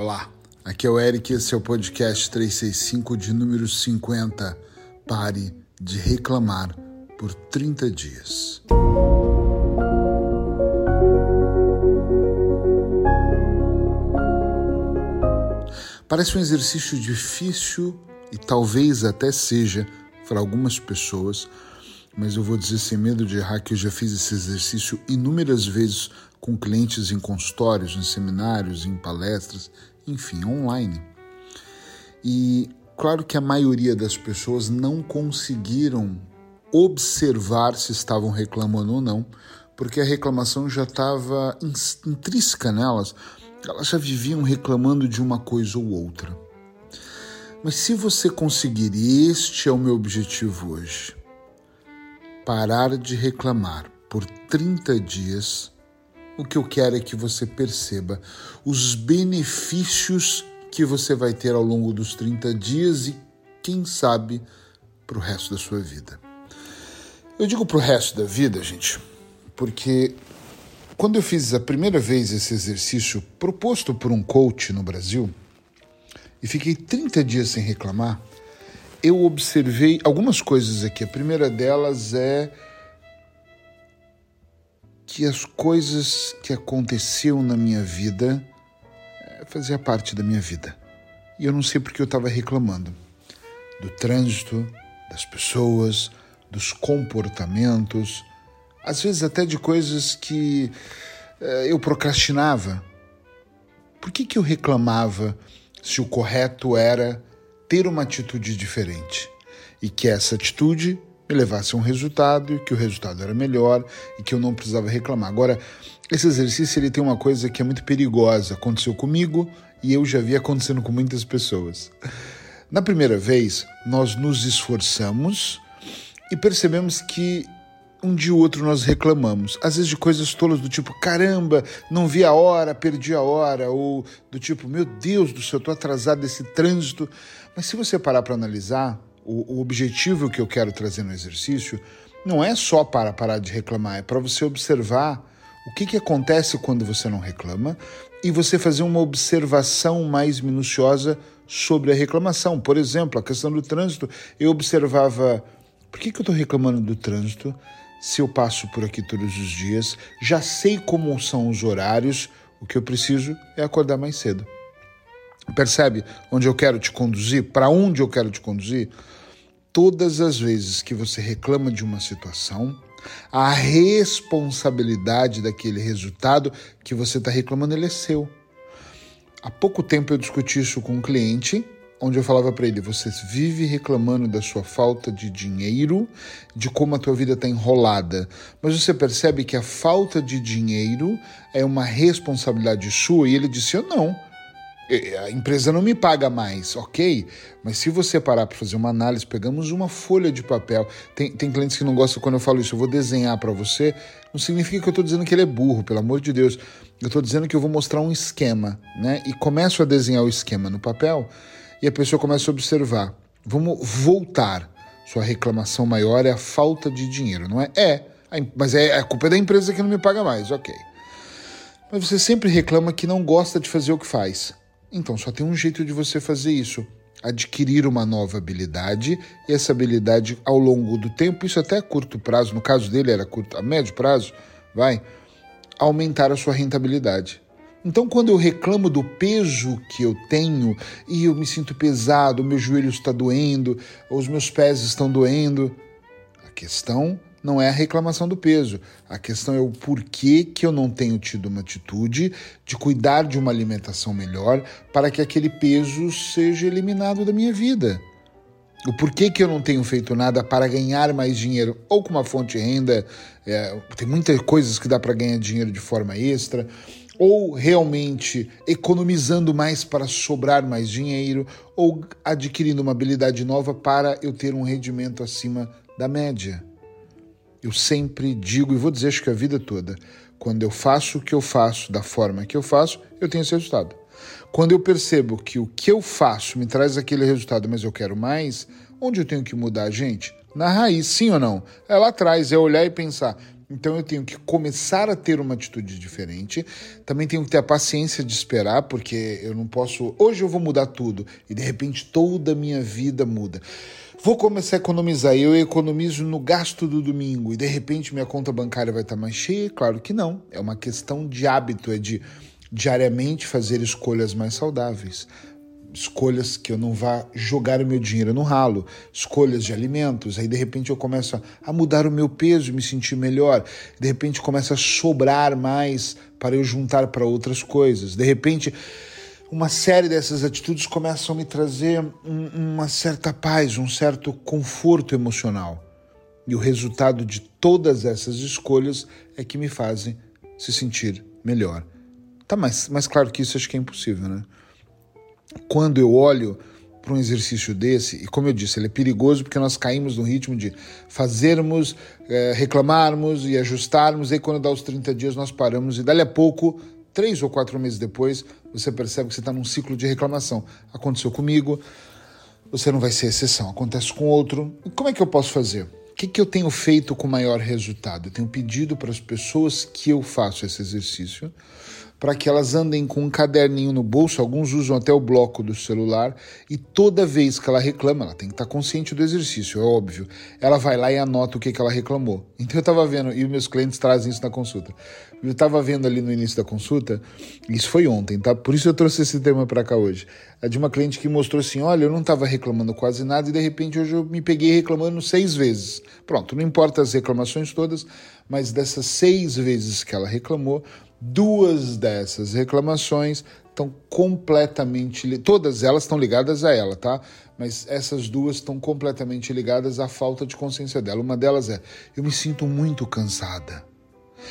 Olá, aqui é o Eric, esse é o podcast 365 de número 50. Pare de reclamar por 30 dias. Parece um exercício difícil e talvez até seja para algumas pessoas, mas eu vou dizer sem medo de errar que eu já fiz esse exercício inúmeras vezes com clientes em consultórios, em seminários, em palestras, enfim, online. E claro que a maioria das pessoas não conseguiram observar se estavam reclamando ou não, porque a reclamação já estava intrínseca nelas, elas já viviam reclamando de uma coisa ou outra. Mas se você conseguir, e este é o meu objetivo hoje, parar de reclamar por 30 dias, o que eu quero é que você perceba os benefícios que você vai ter ao longo dos 30 dias e, quem sabe, para o resto da sua vida. Eu digo para o resto da vida, gente, porque quando eu fiz a primeira vez esse exercício proposto por um coach no Brasil e fiquei 30 dias sem reclamar, eu observei algumas coisas aqui. A primeira delas é que as coisas que aconteciam na minha vida é, fazia parte da minha vida. E eu não sei porque eu estava reclamando do trânsito, das pessoas, dos comportamentos, às vezes até de coisas que é, eu procrastinava. Por que, que eu reclamava se o correto era ter uma atitude diferente e que essa atitude me levasse a um resultado e que o resultado era melhor e que eu não precisava reclamar. Agora, esse exercício ele tem uma coisa que é muito perigosa. Aconteceu comigo e eu já vi acontecendo com muitas pessoas. Na primeira vez, nós nos esforçamos e percebemos que um dia ou outro nós reclamamos. Às vezes de coisas tolas do tipo, caramba, não vi a hora, perdi a hora, ou do tipo, meu Deus do céu, estou atrasado desse trânsito. Mas se você parar para analisar, o, o objetivo que eu quero trazer no exercício não é só para parar de reclamar, é para você observar o que, que acontece quando você não reclama e você fazer uma observação mais minuciosa sobre a reclamação. Por exemplo, a questão do trânsito, eu observava por que, que eu estou reclamando do trânsito se eu passo por aqui todos os dias, já sei como são os horários, o que eu preciso é acordar mais cedo. Percebe onde eu quero te conduzir? Para onde eu quero te conduzir? Todas as vezes que você reclama de uma situação, a responsabilidade daquele resultado que você está reclamando ele é seu. Há pouco tempo eu discuti isso com um cliente, onde eu falava para ele: você vive reclamando da sua falta de dinheiro, de como a tua vida está enrolada, mas você percebe que a falta de dinheiro é uma responsabilidade sua? E ele disse: eu não a empresa não me paga mais, ok? Mas se você parar para fazer uma análise, pegamos uma folha de papel. Tem, tem clientes que não gostam quando eu falo isso, eu vou desenhar para você. Não significa que eu estou dizendo que ele é burro, pelo amor de Deus. Eu estou dizendo que eu vou mostrar um esquema, né? E começo a desenhar o esquema no papel e a pessoa começa a observar. Vamos voltar. Sua reclamação maior é a falta de dinheiro, não é? É, mas é a culpa é da empresa que não me paga mais, ok. Mas você sempre reclama que não gosta de fazer o que faz. Então só tem um jeito de você fazer isso: adquirir uma nova habilidade e essa habilidade ao longo do tempo, isso até a curto prazo, no caso dele era curto, a médio prazo, vai aumentar a sua rentabilidade. Então, quando eu reclamo do peso que eu tenho e eu me sinto pesado, meu joelho está doendo, os meus pés estão doendo, a questão não é a reclamação do peso. A questão é o porquê que eu não tenho tido uma atitude de cuidar de uma alimentação melhor para que aquele peso seja eliminado da minha vida. O porquê que eu não tenho feito nada para ganhar mais dinheiro, ou com uma fonte de renda, é, tem muitas coisas que dá para ganhar dinheiro de forma extra, ou realmente economizando mais para sobrar mais dinheiro, ou adquirindo uma habilidade nova para eu ter um rendimento acima da média. Eu sempre digo e vou dizer acho que a vida toda, quando eu faço o que eu faço da forma que eu faço, eu tenho esse resultado. Quando eu percebo que o que eu faço me traz aquele resultado, mas eu quero mais, onde eu tenho que mudar, gente? Na raiz, sim ou não? É lá atrás, é olhar e pensar: Então eu tenho que começar a ter uma atitude diferente. Também tenho que ter a paciência de esperar, porque eu não posso. Hoje eu vou mudar tudo e de repente toda a minha vida muda. Vou começar a economizar. Eu economizo no gasto do domingo e de repente minha conta bancária vai estar mais cheia? Claro que não. É uma questão de hábito, é de diariamente fazer escolhas mais saudáveis escolhas que eu não vá jogar o meu dinheiro no ralo, escolhas de alimentos, aí de repente eu começo a mudar o meu peso e me sentir melhor, de repente começa a sobrar mais para eu juntar para outras coisas, de repente uma série dessas atitudes começam a me trazer um, uma certa paz, um certo conforto emocional. E o resultado de todas essas escolhas é que me fazem se sentir melhor. Tá mais, mais claro que isso acho que é impossível, né? Quando eu olho para um exercício desse, e como eu disse, ele é perigoso porque nós caímos no ritmo de fazermos, é, reclamarmos e ajustarmos, e aí quando dá os 30 dias nós paramos e dali a pouco, três ou quatro meses depois, você percebe que você está num ciclo de reclamação. Aconteceu comigo, você não vai ser exceção, acontece com outro. Como é que eu posso fazer? O que, que eu tenho feito com maior resultado? Eu tenho pedido para as pessoas que eu faço esse exercício para que elas andem com um caderninho no bolso, alguns usam até o bloco do celular, e toda vez que ela reclama, ela tem que estar consciente do exercício, é óbvio. Ela vai lá e anota o que, que ela reclamou. Então eu estava vendo, e meus clientes trazem isso na consulta. Eu estava vendo ali no início da consulta, isso foi ontem, tá? Por isso eu trouxe esse tema para cá hoje. É de uma cliente que mostrou assim: olha, eu não estava reclamando quase nada e de repente hoje eu me peguei reclamando seis vezes. Pronto, não importa as reclamações todas, mas dessas seis vezes que ela reclamou, Duas dessas reclamações estão completamente. Todas elas estão ligadas a ela, tá? Mas essas duas estão completamente ligadas à falta de consciência dela. Uma delas é: eu me sinto muito cansada.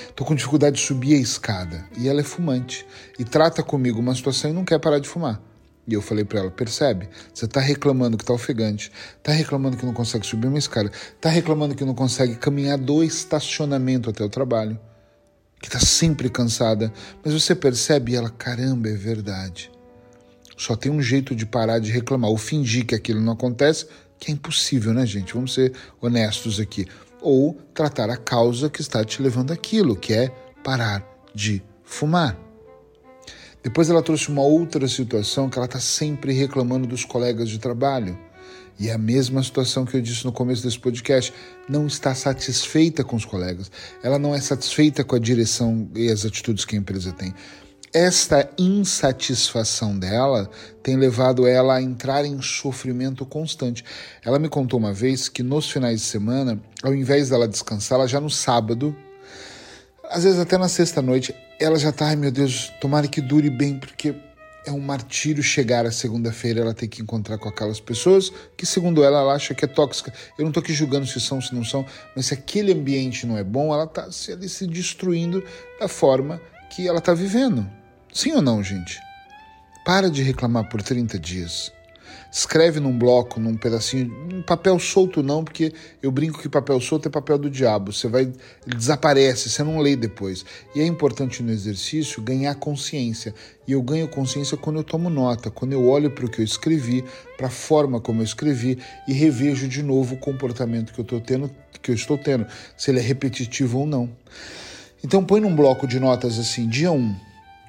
Estou com dificuldade de subir a escada. E ela é fumante. E trata comigo uma situação e não quer parar de fumar. E eu falei para ela: percebe? Você está reclamando que está ofegante, está reclamando que não consegue subir uma escada, está reclamando que não consegue caminhar do estacionamento até o trabalho que está sempre cansada, mas você percebe ela, caramba, é verdade. Só tem um jeito de parar de reclamar, ou fingir que aquilo não acontece, que é impossível, né, gente? Vamos ser honestos aqui. Ou tratar a causa que está te levando aquilo, que é parar de fumar. Depois ela trouxe uma outra situação que ela está sempre reclamando dos colegas de trabalho. E é a mesma situação que eu disse no começo desse podcast. Não está satisfeita com os colegas. Ela não é satisfeita com a direção e as atitudes que a empresa tem. Esta insatisfação dela tem levado ela a entrar em sofrimento constante. Ela me contou uma vez que nos finais de semana, ao invés dela descansar, ela já no sábado, às vezes até na sexta-noite, ela já tá, ai meu Deus, tomara que dure bem, porque é um martírio chegar a segunda-feira ela ter que encontrar com aquelas pessoas que, segundo ela, ela acha que é tóxica. Eu não estou aqui julgando se são, se não são, mas se aquele ambiente não é bom, ela está se, se destruindo da forma que ela está vivendo. Sim ou não, gente? Para de reclamar por 30 dias. Escreve num bloco, num pedacinho, um papel solto não, porque eu brinco que papel solto é papel do diabo. Você vai, ele desaparece, você não lê depois. E é importante no exercício ganhar consciência. E eu ganho consciência quando eu tomo nota, quando eu olho para o que eu escrevi, para a forma como eu escrevi e revejo de novo o comportamento que eu estou tendo, que eu estou tendo, se ele é repetitivo ou não. Então põe num bloco de notas assim, dia 1.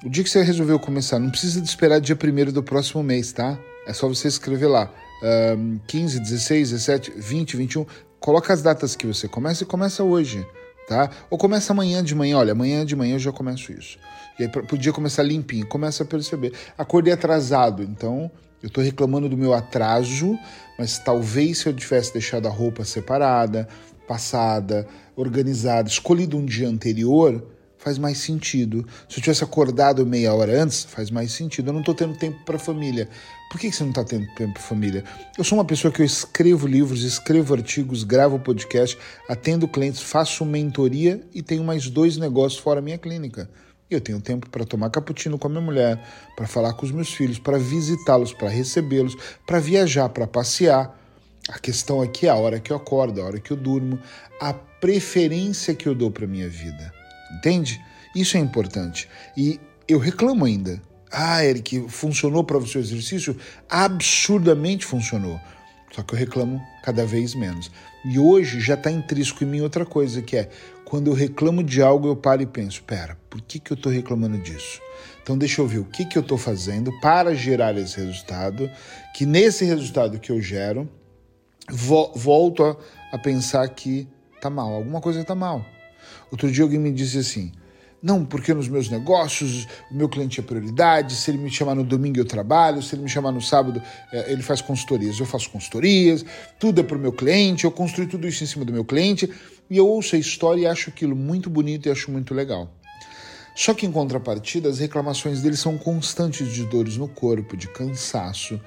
O dia que você resolveu começar, não precisa esperar dia 1 do próximo mês, tá? É só você escrever lá. Um, 15, 16, 17, 20, 21. Coloca as datas que você começa e começa hoje, tá? Ou começa amanhã de manhã. Olha, amanhã de manhã eu já começo isso. E aí podia começar limpinho. Começa a perceber. Acordei atrasado, então eu estou reclamando do meu atraso, mas talvez se eu tivesse deixado a roupa separada, passada, organizada, escolhido um dia anterior, faz mais sentido. Se eu tivesse acordado meia hora antes, faz mais sentido. Eu não estou tendo tempo para a família. Por que você não está tendo tempo para a família? Eu sou uma pessoa que eu escrevo livros, escrevo artigos, gravo podcast, atendo clientes, faço mentoria e tenho mais dois negócios fora minha clínica. Eu tenho tempo para tomar cappuccino com a minha mulher, para falar com os meus filhos, para visitá-los, para recebê-los, para viajar, para passear. A questão aqui é a hora que eu acordo, a hora que eu durmo, a preferência que eu dou para minha vida. Entende? Isso é importante. E eu reclamo ainda. Ah, Eric, funcionou para você o exercício? Absurdamente funcionou. Só que eu reclamo cada vez menos. E hoje já está intrínseco em mim outra coisa, que é quando eu reclamo de algo, eu paro e penso: pera, por que, que eu estou reclamando disso? Então deixa eu ver o que, que eu estou fazendo para gerar esse resultado, que nesse resultado que eu gero, vo volto a, a pensar que tá mal, alguma coisa tá mal. Outro dia alguém me disse assim: não, porque nos meus negócios o meu cliente é prioridade. Se ele me chamar no domingo eu trabalho, se ele me chamar no sábado é, ele faz consultorias, eu faço consultorias, tudo é para o meu cliente, eu construí tudo isso em cima do meu cliente e eu ouço a história e acho aquilo muito bonito e acho muito legal. Só que em contrapartida, as reclamações dele são constantes de dores no corpo, de cansaço.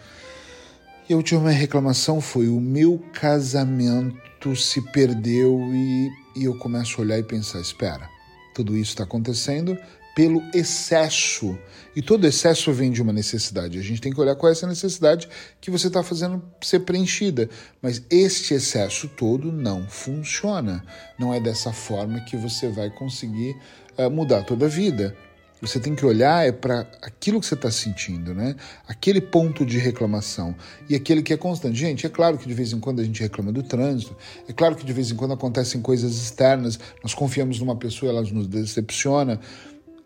E a última reclamação foi: o meu casamento se perdeu e, e eu começo a olhar e pensar: espera tudo isso está acontecendo pelo excesso. E todo excesso vem de uma necessidade. A gente tem que olhar qual é essa necessidade que você está fazendo ser preenchida. Mas este excesso todo não funciona. Não é dessa forma que você vai conseguir uh, mudar toda a vida. Você tem que olhar é para aquilo que você está sentindo, né? Aquele ponto de reclamação e aquele que é constante. Gente, é claro que de vez em quando a gente reclama do trânsito, é claro que de vez em quando acontecem coisas externas, nós confiamos numa pessoa, ela nos decepciona,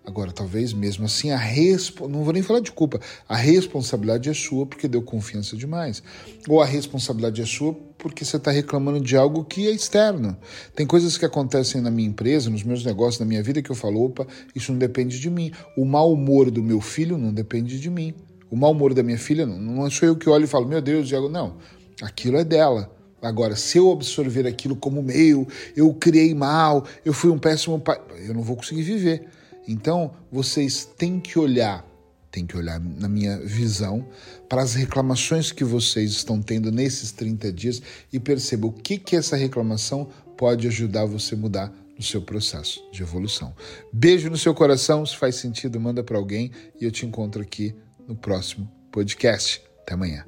Agora, talvez mesmo assim, a respo... não vou nem falar de culpa, a responsabilidade é sua porque deu confiança demais. Ou a responsabilidade é sua porque você está reclamando de algo que é externo. Tem coisas que acontecem na minha empresa, nos meus negócios, na minha vida, que eu falo, opa, isso não depende de mim. O mau humor do meu filho não depende de mim. O mau humor da minha filha não, não sou eu que olho e falo, meu Deus, Diego, não. Aquilo é dela. Agora, se eu absorver aquilo como meu, eu criei mal, eu fui um péssimo pai, eu não vou conseguir viver. Então, vocês têm que olhar, têm que olhar na minha visão, para as reclamações que vocês estão tendo nesses 30 dias e perceba o que que essa reclamação pode ajudar você a mudar no seu processo de evolução. Beijo no seu coração, se faz sentido, manda para alguém e eu te encontro aqui no próximo podcast. Até amanhã.